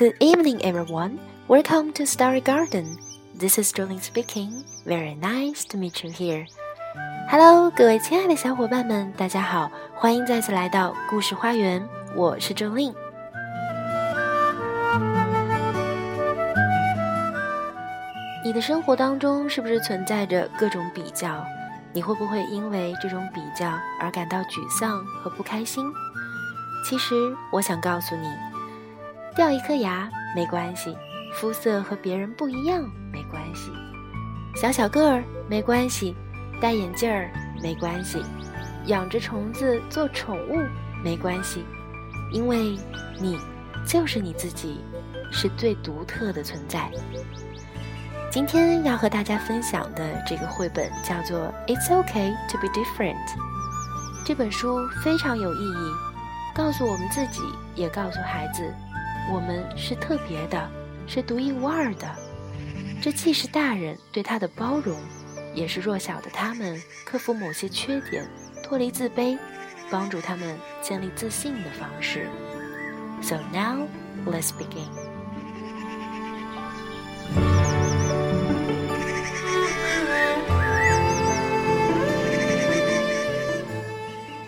Good evening, everyone. Welcome to Story Garden. This is Jolin speaking. Very nice to meet you here. Hello，各位亲爱的小伙伴们，大家好，欢迎再次来到故事花园。我是 Jolin。你的生活当中是不是存在着各种比较？你会不会因为这种比较而感到沮丧和不开心？其实我想告诉你，掉一颗牙没关系，肤色和别人不一样没关系，小小个儿没关系，戴眼镜儿没关系，养着虫子做宠物没关系，因为你就是你自己，是最独特的存在。今天要和大家分享的这个绘本叫做《It's OK to Be Different》。这本书非常有意义，告诉我们自己，也告诉孩子，我们是特别的，是独一无二的。这既是大人对他的包容，也是弱小的他们克服某些缺点、脱离自卑、帮助他们建立自信的方式。So now let's begin.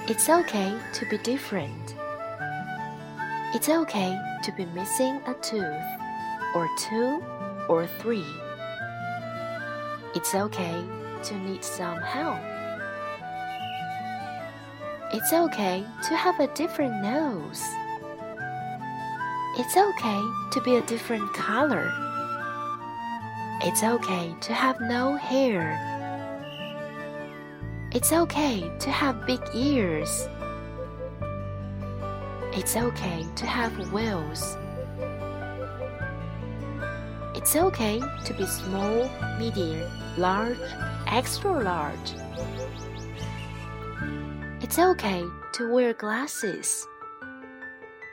It's okay to be different. It's okay to be missing a tooth, or two, or three. It's okay to need some help. It's okay to have a different nose. It's okay to be a different color. It's okay to have no hair. It's okay to have big ears. It's okay to have wheels. It's okay to be small, medium, large, extra large. It's okay to wear glasses.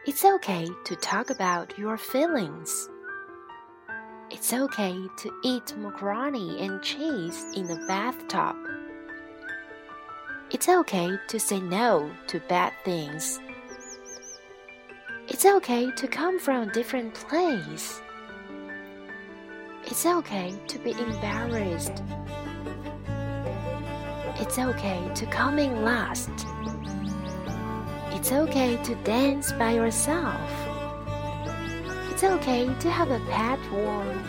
It's okay to talk about your feelings. It's okay to eat macaroni and cheese in the bathtub. It's okay to say no to bad things. It's okay to come from a different place. It's okay to be embarrassed. It's okay to come in last. It's okay to dance by yourself. It's okay to have a pet worm.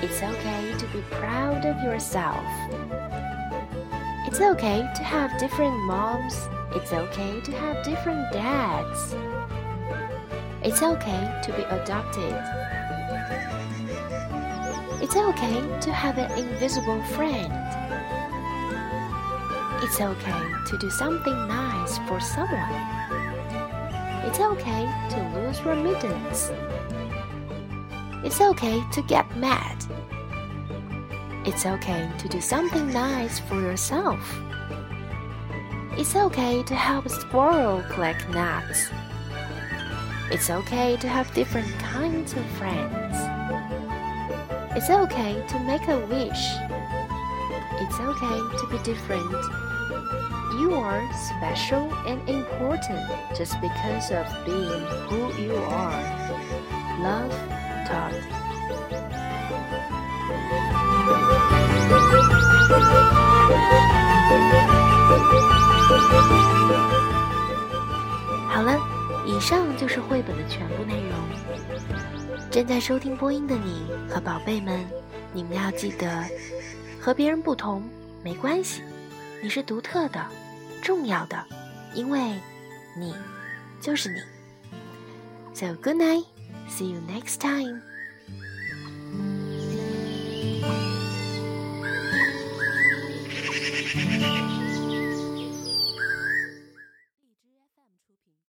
It's okay to be proud of yourself. It's okay to have different moms. It's okay to have different dads. It's okay to be adopted. It's okay to have an invisible friend. It's okay to do something nice for someone. It's okay to lose your mittens. It's okay to get mad. It's okay to do something nice for yourself. It's okay to help a squirrel collect nuts. It's okay to have different kinds of friends. It's okay to make a wish. It's okay to be different. You are special and important just because of being who you are. Love, 正在收听播音的你和宝贝们你们要记得和别人不同没关系你是独特的重要的因为你就是你。So good night see you next time.